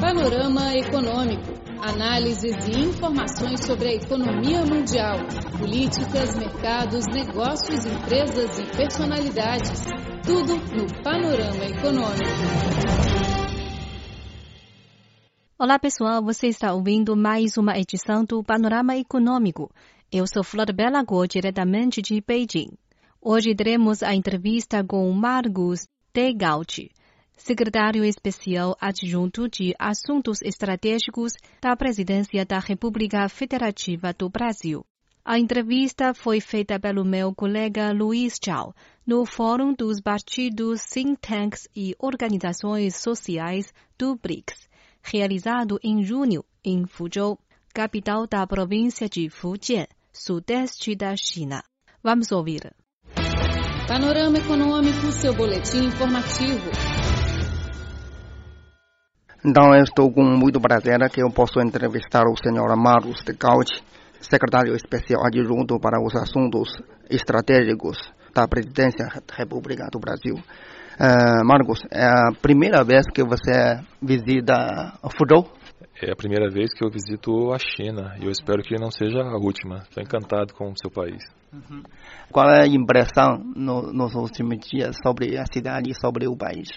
Panorama Econômico. Análises e informações sobre a economia mundial, políticas, mercados, negócios, empresas e personalidades. Tudo no Panorama Econômico. Olá pessoal, você está ouvindo mais uma edição do Panorama Econômico. Eu sou Flor Belagor, diretamente de Beijing. Hoje teremos a entrevista com Marcos Tegauti secretário especial adjunto de Assuntos Estratégicos da Presidência da República Federativa do Brasil. A entrevista foi feita pelo meu colega Luiz Chao no Fórum dos Partidos, Think Tanks e Organizações Sociais do BRICS, realizado em junho em Fuzhou, capital da província de Fujian, sudeste da China. Vamos ouvir. Panorama Econômico, seu boletim informativo. Então, estou com muito prazer que eu posso entrevistar o senhor Marcos de Gauchi, secretário especial adjunto para os assuntos estratégicos da Presidência da República do Brasil. Uh, Marcos, é a primeira vez que você visita Fuzhou? É a primeira vez que eu visito a China e eu espero que não seja a última. Estou encantado com o seu país. Uhum. Qual é a impressão no, nos últimos dias sobre a cidade e sobre o país?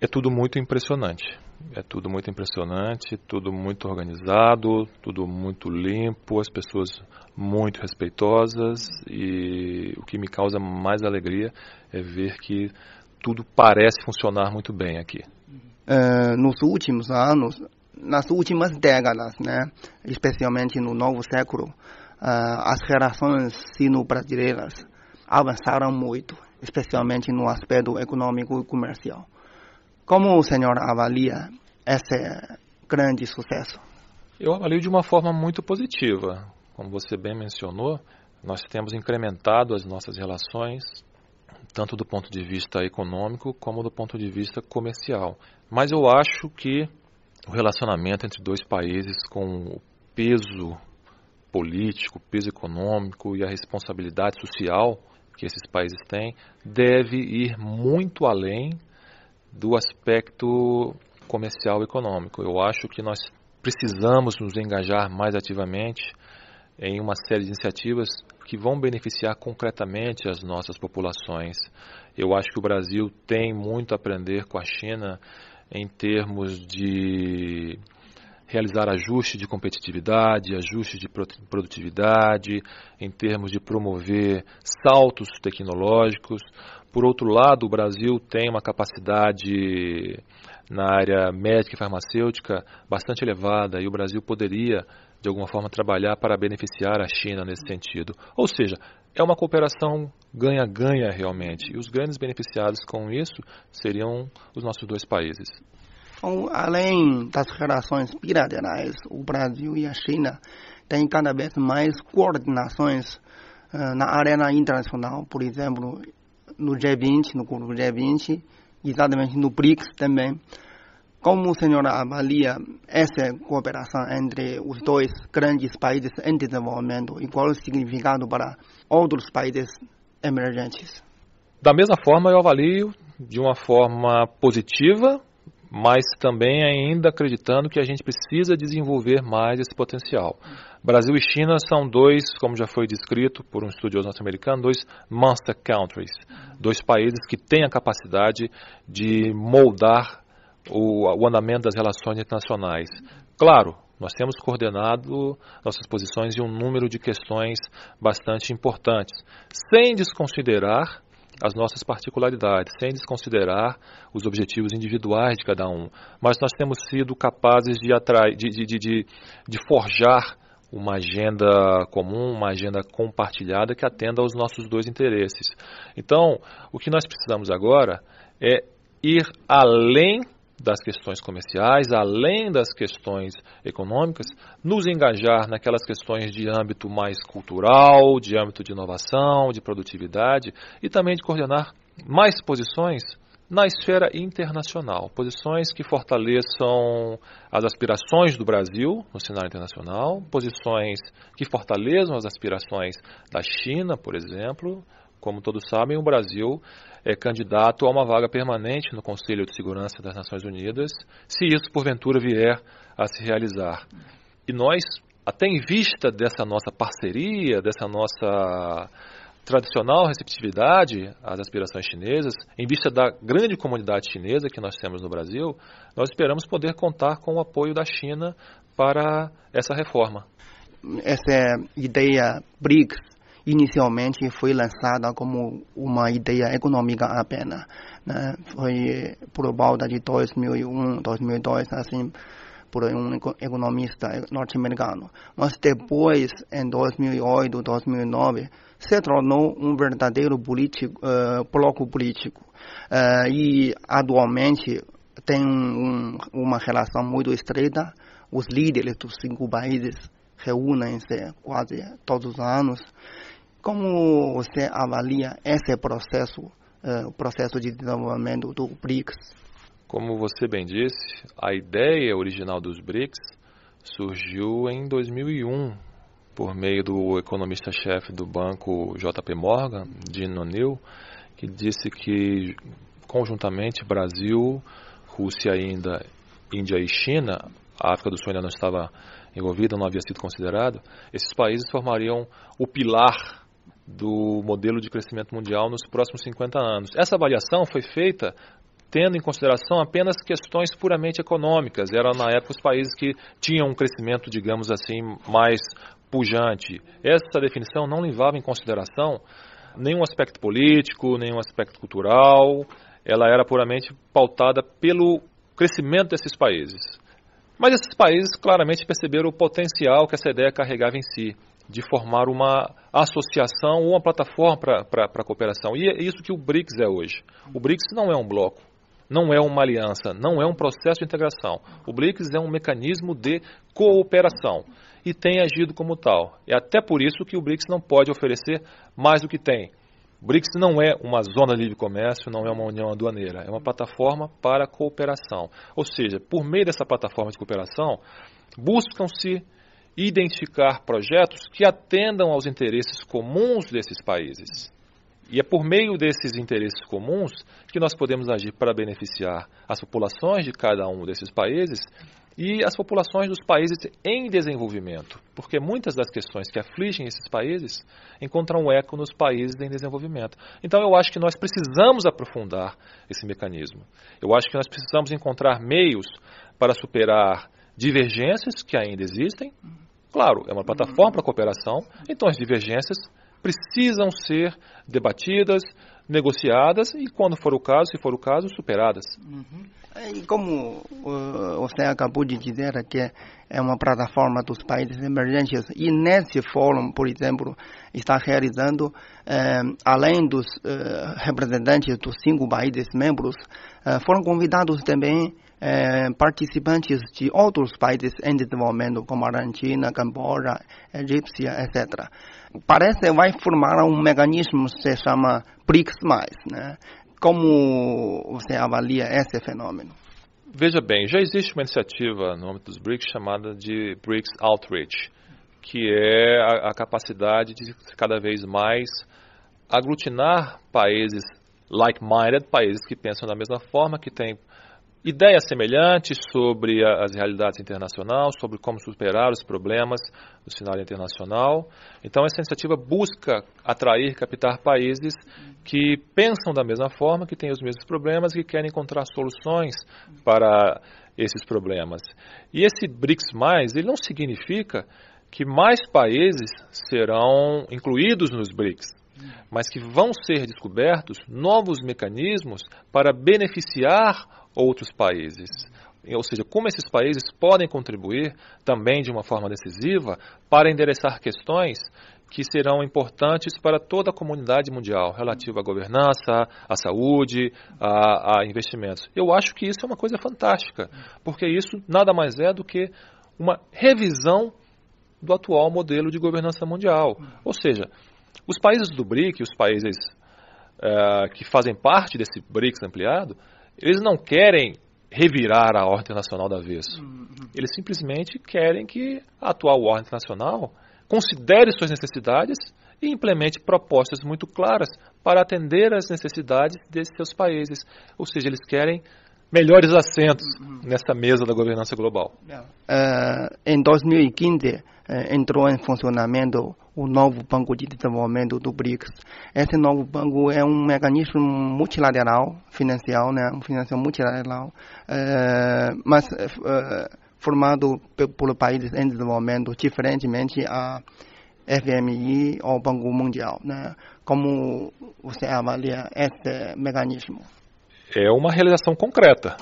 É tudo muito impressionante. É tudo muito impressionante, tudo muito organizado, tudo muito limpo, as pessoas muito respeitosas e o que me causa mais alegria é ver que tudo parece funcionar muito bem aqui. Uh, nos últimos anos, nas últimas décadas, né, especialmente no novo século, uh, as relações sino-brasileiras avançaram muito, especialmente no aspecto econômico e comercial. Como o senhor avalia esse grande sucesso? Eu avalio de uma forma muito positiva. Como você bem mencionou, nós temos incrementado as nossas relações, tanto do ponto de vista econômico como do ponto de vista comercial. Mas eu acho que o relacionamento entre dois países com o peso político, peso econômico e a responsabilidade social que esses países têm deve ir muito além do aspecto comercial e econômico. Eu acho que nós precisamos nos engajar mais ativamente em uma série de iniciativas que vão beneficiar concretamente as nossas populações. Eu acho que o Brasil tem muito a aprender com a China em termos de realizar ajustes de competitividade, ajustes de produtividade, em termos de promover saltos tecnológicos. Por outro lado, o Brasil tem uma capacidade na área médica e farmacêutica bastante elevada e o Brasil poderia, de alguma forma, trabalhar para beneficiar a China nesse sentido. Ou seja, é uma cooperação ganha-ganha realmente. E os grandes beneficiados com isso seriam os nossos dois países. Bom, além das relações bilaterais, o Brasil e a China têm cada vez mais coordenações uh, na arena internacional, por exemplo, no G20, no grupo G20, exatamente no BRICS também. Como o senhor avalia essa cooperação entre os dois grandes países em desenvolvimento e qual o significado para outros países emergentes? Da mesma forma, eu avalio de uma forma positiva mas também ainda acreditando que a gente precisa desenvolver mais esse potencial. Brasil e China são dois, como já foi descrito por um estudioso norte-americano, dois monster countries, dois países que têm a capacidade de moldar o, o andamento das relações internacionais. Claro, nós temos coordenado nossas posições em um número de questões bastante importantes, sem desconsiderar as nossas particularidades, sem desconsiderar os objetivos individuais de cada um. Mas nós temos sido capazes de, atrair, de, de, de, de forjar uma agenda comum, uma agenda compartilhada que atenda aos nossos dois interesses. Então, o que nós precisamos agora é ir além das questões comerciais, além das questões econômicas, nos engajar naquelas questões de âmbito mais cultural, de âmbito de inovação, de produtividade e também de coordenar mais posições na esfera internacional, posições que fortaleçam as aspirações do Brasil no cenário internacional, posições que fortaleçam as aspirações da China, por exemplo, Como todos sabem, o Brasil é candidato a uma vaga permanente no Conselho de Segurança das Nações Unidas, se isso porventura vier a se realizar. E nós, até em vista dessa nossa parceria, dessa nossa tradicional receptividade às aspirações chinesas, em vista da grande comunidade chinesa que nós temos no Brasil, nós esperamos poder contar com o apoio da China para essa reforma. Essa ideia BRICS inicialmente foi lançada como uma ideia econômica apenas. Né? Foi por volta de 2001, 2002, assim, por um economista norte-americano. Mas depois, em 2008, 2009, se tornou um verdadeiro político, uh, bloco político. Uh, e atualmente tem um, uma relação muito estreita. Os líderes dos cinco países reúnem-se quase todos os anos. Como você avalia esse processo, uh, o processo de desenvolvimento do BRICS? Como você bem disse, a ideia original dos BRICS surgiu em 2001, por meio do economista-chefe do banco JP Morgan, Dean O'Neill, que disse que conjuntamente Brasil, Rússia ainda, Índia e China, a África do Sul ainda não estava envolvida, não havia sido considerado, esses países formariam o pilar do modelo de crescimento mundial nos próximos 50 anos. Essa avaliação foi feita tendo em consideração apenas questões puramente econômicas. Eram, na época, os países que tinham um crescimento, digamos assim, mais pujante. Essa definição não levava em consideração nenhum aspecto político, nenhum aspecto cultural. Ela era puramente pautada pelo crescimento desses países. Mas esses países claramente perceberam o potencial que essa ideia carregava em si, de formar uma associação ou uma plataforma para a cooperação. E é isso que o BRICS é hoje. O BRICS não é um bloco, não é uma aliança, não é um processo de integração. O BRICS é um mecanismo de cooperação e tem agido como tal. É até por isso que o BRICS não pode oferecer mais do que tem. O BRICS não é uma zona de livre comércio, não é uma união aduaneira, é uma plataforma para cooperação. Ou seja, por meio dessa plataforma de cooperação, buscam-se identificar projetos que atendam aos interesses comuns desses países. E é por meio desses interesses comuns que nós podemos agir para beneficiar as populações de cada um desses países e as populações dos países em desenvolvimento, porque muitas das questões que afligem esses países encontram eco nos países em desenvolvimento. Então eu acho que nós precisamos aprofundar esse mecanismo. Eu acho que nós precisamos encontrar meios para superar divergências que ainda existem. Claro, é uma plataforma para cooperação, então as divergências precisam ser debatidas, negociadas e, quando for o caso, se for o caso, superadas. Uhum. E como uh, você acabou de dizer que é uma plataforma dos países emergentes e nesse fórum, por exemplo, está realizando, eh, além dos eh, representantes dos cinco países membros, eh, foram convidados também participantes de outros países em desenvolvimento, como Argentina, Camboja, Egípcia, etc. Parece que vai formar um mecanismo que se chama BRICS+, né? Como você avalia esse fenômeno? Veja bem, já existe uma iniciativa no âmbito dos BRICS chamada de BRICS Outreach, que é a, a capacidade de cada vez mais aglutinar países like-minded, países que pensam da mesma forma, que têm ideias semelhantes sobre as realidades internacionais, sobre como superar os problemas do cenário internacional. Então, essa iniciativa busca atrair, captar países que pensam da mesma forma, que têm os mesmos problemas e que querem encontrar soluções para esses problemas. E esse BRICS+, ele não significa que mais países serão incluídos nos BRICS, mas que vão ser descobertos novos mecanismos para beneficiar outros países. Ou seja, como esses países podem contribuir também de uma forma decisiva para endereçar questões que serão importantes para toda a comunidade mundial, relativa à governança, à saúde, a, a, investimentos. Eu acho que isso é uma coisa fantástica, porque isso nada mais é do que uma revisão do atual modelo de governança mundial. Ou seja, os países do BRIC, os países uh, que fazem parte desse BRICS ampliado, eles não querem revirar a ordem internacional da vez. Uhum. Eles simplesmente querem que a atual ordem internacional considere suas necessidades e implemente propostas muito claras para atender às necessidades desses seus países. Ou seja, eles querem melhores assentos uhum. nessa mesa da governança global. Uh, em 2015, uh, entrou em funcionamento o novo Banco de Desenvolvimento do BRICS. Esse novo banco é um mecanismo multilateral, financial, né, um financial multilateral, uh, mas formado por países em desenvolvimento, diferentemente a FMI ou Banco Mundial. Né? Como você avalia esse mecanismo? É uma realização concreta.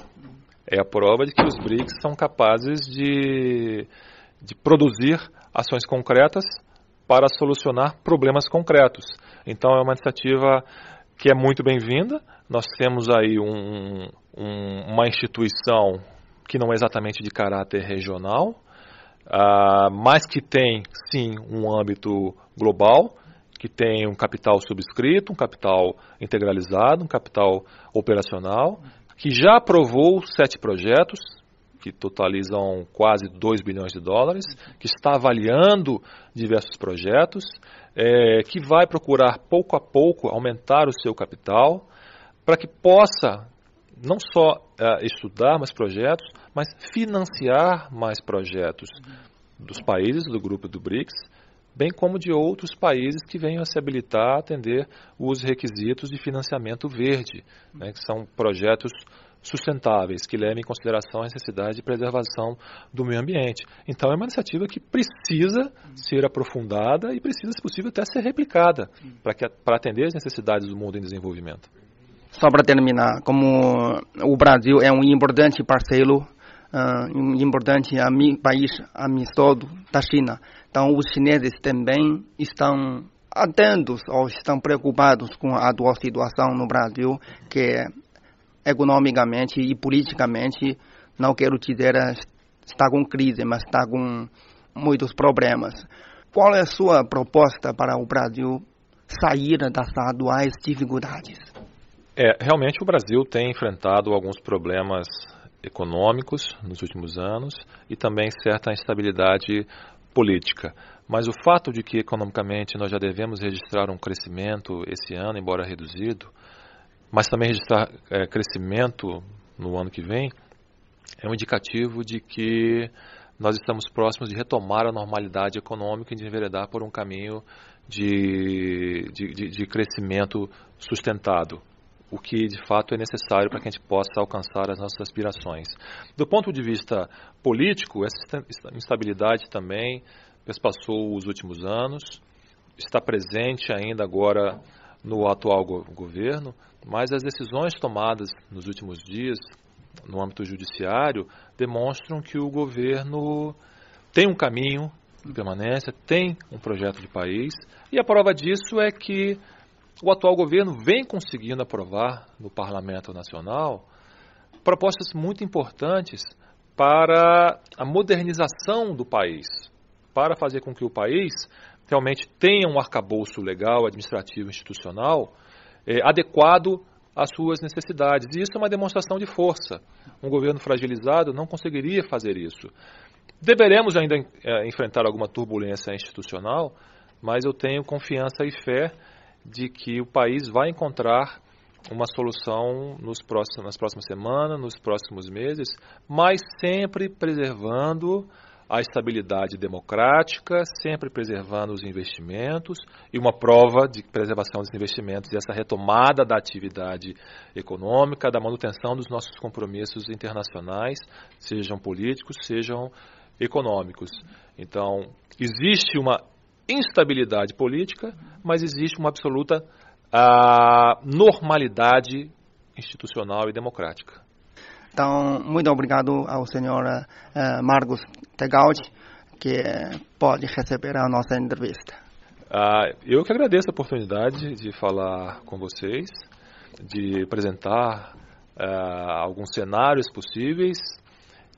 É a prova de que os BRICS são capazes de, de produzir ações concretas para solucionar problemas concretos. Então é uma iniciativa que é muito bem-vinda. Nós temos aí um, um, uma instituição que não é exatamente de caráter regional, uh, mas que tem sim um âmbito global que tem um capital subscrito, um capital integralizado, um capital operacional, que já aprovou sete projetos, que totalizam quase 2 bilhões de dólares, que está avaliando diversos projetos, é, que vai procurar pouco a pouco aumentar o seu capital, para que possa não só é, estudar mais projetos, mas financiar mais projetos dos países do grupo do BRICS, bem como de outros países que venham a se habilitar a atender os requisitos de financiamento verde, né, que são projetos sustentáveis, que levem em consideração a necessidade de preservação do meio ambiente. Então, é uma iniciativa que precisa ser aprofundada e precisa, se possível, até ser replicada para atender as necessidades do mundo em desenvolvimento. Só para terminar, como o Brasil é um importante parceiro, uh, um importante ami país amistoso da China, então, os chineses também estão atentos ou estão preocupados com a atual situação no Brasil, que economicamente e politicamente, não quero dizer está com crise, mas está com muitos problemas. Qual é a sua proposta para o Brasil sair das atuais dificuldades? É, realmente o Brasil tem enfrentado alguns problemas econômicos nos últimos anos e também certa instabilidade política. Mas o fato de que economicamente nós já devemos registrar um crescimento esse ano, embora reduzido, mas também registrar é, crescimento no ano que vem, é um indicativo de que nós estamos próximos de retomar a normalidade econômica e de enveredar por um caminho de, de, de, de crescimento sustentado o que de fato é necessário para que a gente possa alcançar as nossas aspirações. Do ponto de vista político, essa instabilidade também passou os últimos anos, está presente ainda agora no atual go governo, mas as decisões tomadas nos últimos dias no âmbito judiciário demonstram que o governo tem um caminho de permanência, tem um projeto de país, e a prova disso é que o atual governo vem conseguindo aprovar no Parlamento Nacional propostas muito importantes para a modernização do país, para fazer com que o país realmente tenha um arcabouço legal, administrativo, institucional é, adequado às suas necessidades. E isso é uma demonstração de força. Um governo fragilizado não conseguiria fazer isso. Deveremos ainda é, enfrentar alguma turbulência institucional, mas eu tenho confiança e fé de que o país vai encontrar uma solução nos próximos, nas próximas semanas, nos próximos meses, mas sempre preservando a estabilidade democrática, sempre preservando os investimentos e uma prova de preservação dos investimentos e essa retomada da atividade econômica, da manutenção dos nossos compromissos internacionais, sejam políticos, sejam econômicos. Então, existe uma instabilidade política, mas existe uma absoluta uh, normalidade institucional e democrática. Então, muito obrigado ao senhor uh, Marcos Tegaldi, que pode receber a nossa entrevista. Uh, eu que agradeço a oportunidade de falar com vocês, de apresentar uh, alguns cenários possíveis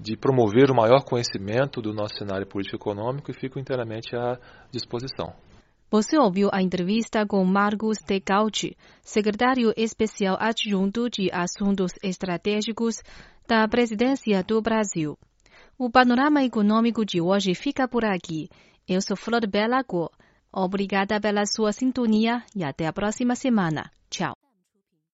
de promover o maior conhecimento do nosso cenário político-econômico e fico inteiramente à disposição. Você ouviu a entrevista com Marcos Tecauti, secretário especial adjunto de Assuntos Estratégicos da Presidência do Brasil. O panorama econômico de hoje fica por aqui. Eu sou Flor Bela Go. Obrigada pela sua sintonia e até a próxima semana. Tchau.